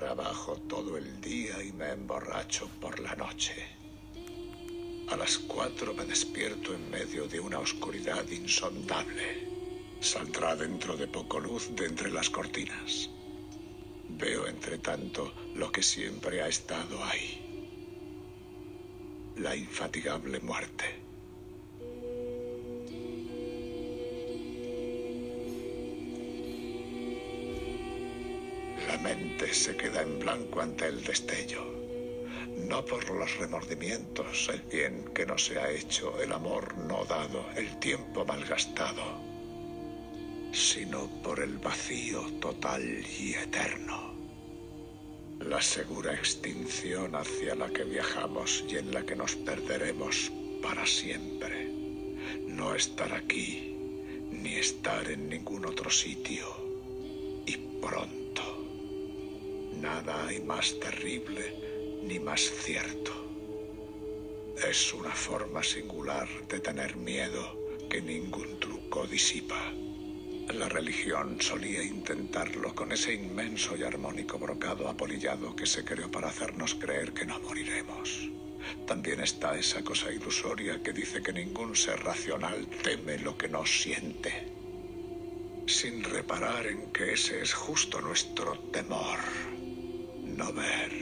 Trabajo todo el día y me emborracho por la noche. A las cuatro me despierto en medio de una oscuridad insondable. Saldrá dentro de poco luz de entre las cortinas. Veo, entre tanto, lo que siempre ha estado ahí. La infatigable muerte. Se queda en blanco ante el destello. No por los remordimientos, el bien que no se ha hecho, el amor no dado, el tiempo malgastado, sino por el vacío total y eterno. La segura extinción hacia la que viajamos y en la que nos perderemos para siempre. No estar aquí, ni estar en ningún otro sitio. Y pronto. Nada hay más terrible ni más cierto. Es una forma singular de tener miedo que ningún truco disipa. La religión solía intentarlo con ese inmenso y armónico brocado apolillado que se creó para hacernos creer que no moriremos. También está esa cosa ilusoria que dice que ningún ser racional teme lo que no siente, sin reparar en que ese es justo nuestro temor. No ver,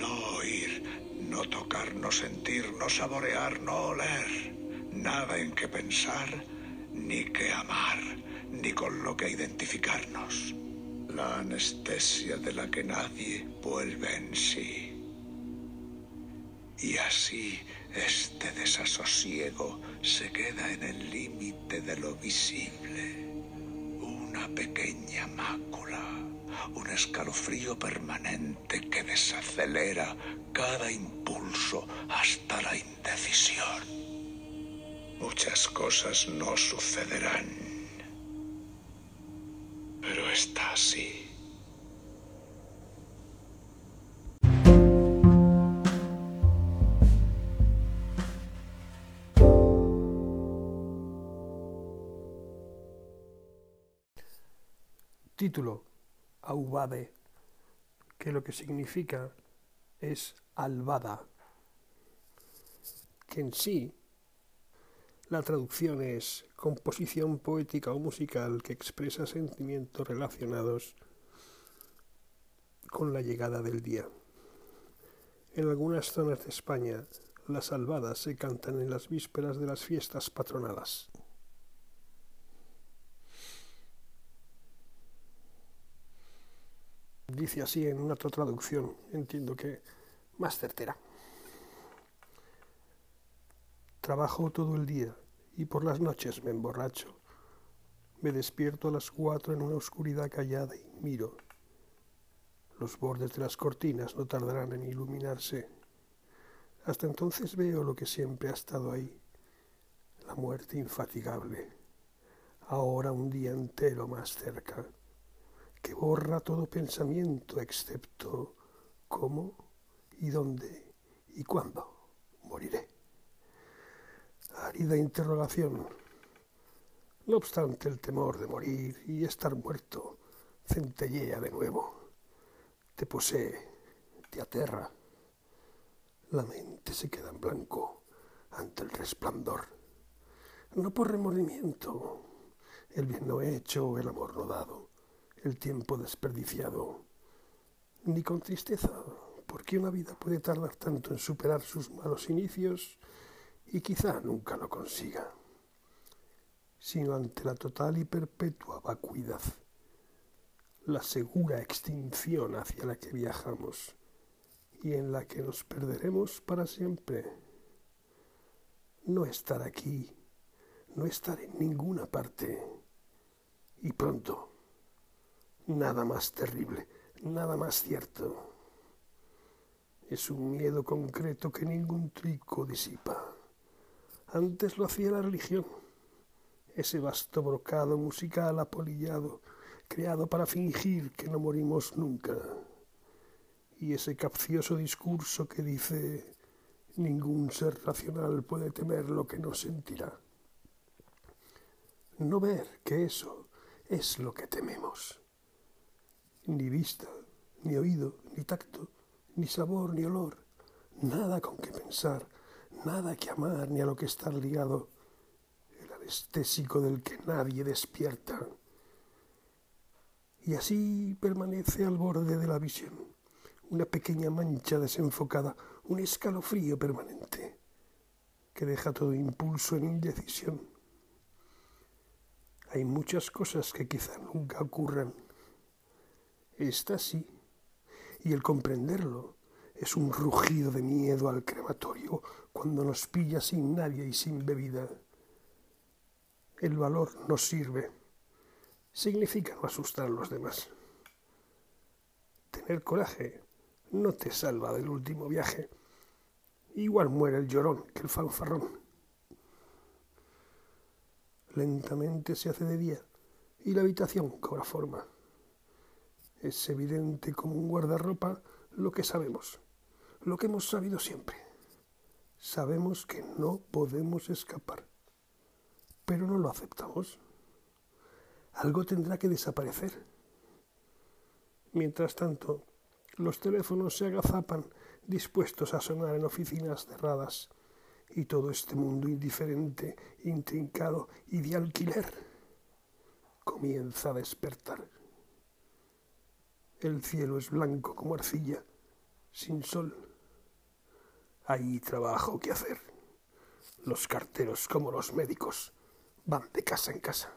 no oír, no tocar, no sentir, no saborear, no oler. Nada en que pensar, ni que amar, ni con lo que identificarnos. La anestesia de la que nadie vuelve en sí. Y así este desasosiego se queda en el límite de lo visible. Pequeña mácula, un escalofrío permanente que desacelera cada impulso hasta la indecisión. Muchas cosas no sucederán, pero está así. Título Aubade, que lo que significa es albada, que en sí la traducción es composición poética o musical que expresa sentimientos relacionados con la llegada del día. En algunas zonas de España, las albadas se cantan en las vísperas de las fiestas patronales. Dice así en una otra traducción, entiendo que más certera. Trabajo todo el día y por las noches me emborracho. Me despierto a las cuatro en una oscuridad callada y miro. Los bordes de las cortinas no tardarán en iluminarse. Hasta entonces veo lo que siempre ha estado ahí, la muerte infatigable, ahora un día entero más cerca, que borra todo pensamiento excepto cómo y dónde y cuándo moriré. Árida interrogación. No obstante, el temor de morir y estar muerto centellea de nuevo. Te posee, te aterra. La mente se queda en blanco ante el resplandor. No por remordimiento, el bien no hecho, el amor no dado, el tiempo desperdiciado, ni con tristeza, porque una vida puede tardar tanto en superar sus malos inicios y quizá nunca lo consiga, sino ante la total y perpetua vacuidad, la segura extinción hacia la que viajamos y en la que nos perderemos para siempre. No estar aquí, no estar en ninguna parte, y pronto, nada más terrible, nada más cierto. Es un miedo concreto que ningún trico disipa. Antes lo hacía la religión, ese vasto brocado musical apolillado, creado para fingir que no morimos nunca, y ese capcioso discurso que dice ningún ser racional puede temer lo que no sentirá. No ver que eso es lo que tememos. Ni vista, ni oído, ni tacto, ni sabor, ni olor, nada con que pensar, nada que amar, ni a lo que estar ligado, el anestésico del que nadie despierta. Y así permanece al borde de la visión, una pequeña mancha desenfocada, un escalofrío permanente, que deja todo impulso en indecisión. Hay muchas cosas que quizá nunca ocurran. Esta sí, y el comprenderlo es un rugido de miedo al crematorio cuando nos pilla sin nadie y sin bebida. El valor nos sirve. Significa no asustar a los demás. Tener coraje no te salva del último viaje. Igual muere el llorón que el fanfarrón. Lentamente se hace de día y la habitación cobra forma. Es evidente como un guardarropa lo que sabemos, lo que hemos sabido siempre. Sabemos que no podemos escapar, pero no lo aceptamos. Algo tendrá que desaparecer. Mientras tanto, los teléfonos se agazapan dispuestos a sonar en oficinas cerradas y todo este mundo indiferente, intrincado y de alquiler comienza a despertar. El cielo es blanco como arcilla, sin sol. Hay trabajo que hacer. Los carteros como los médicos van de casa en casa.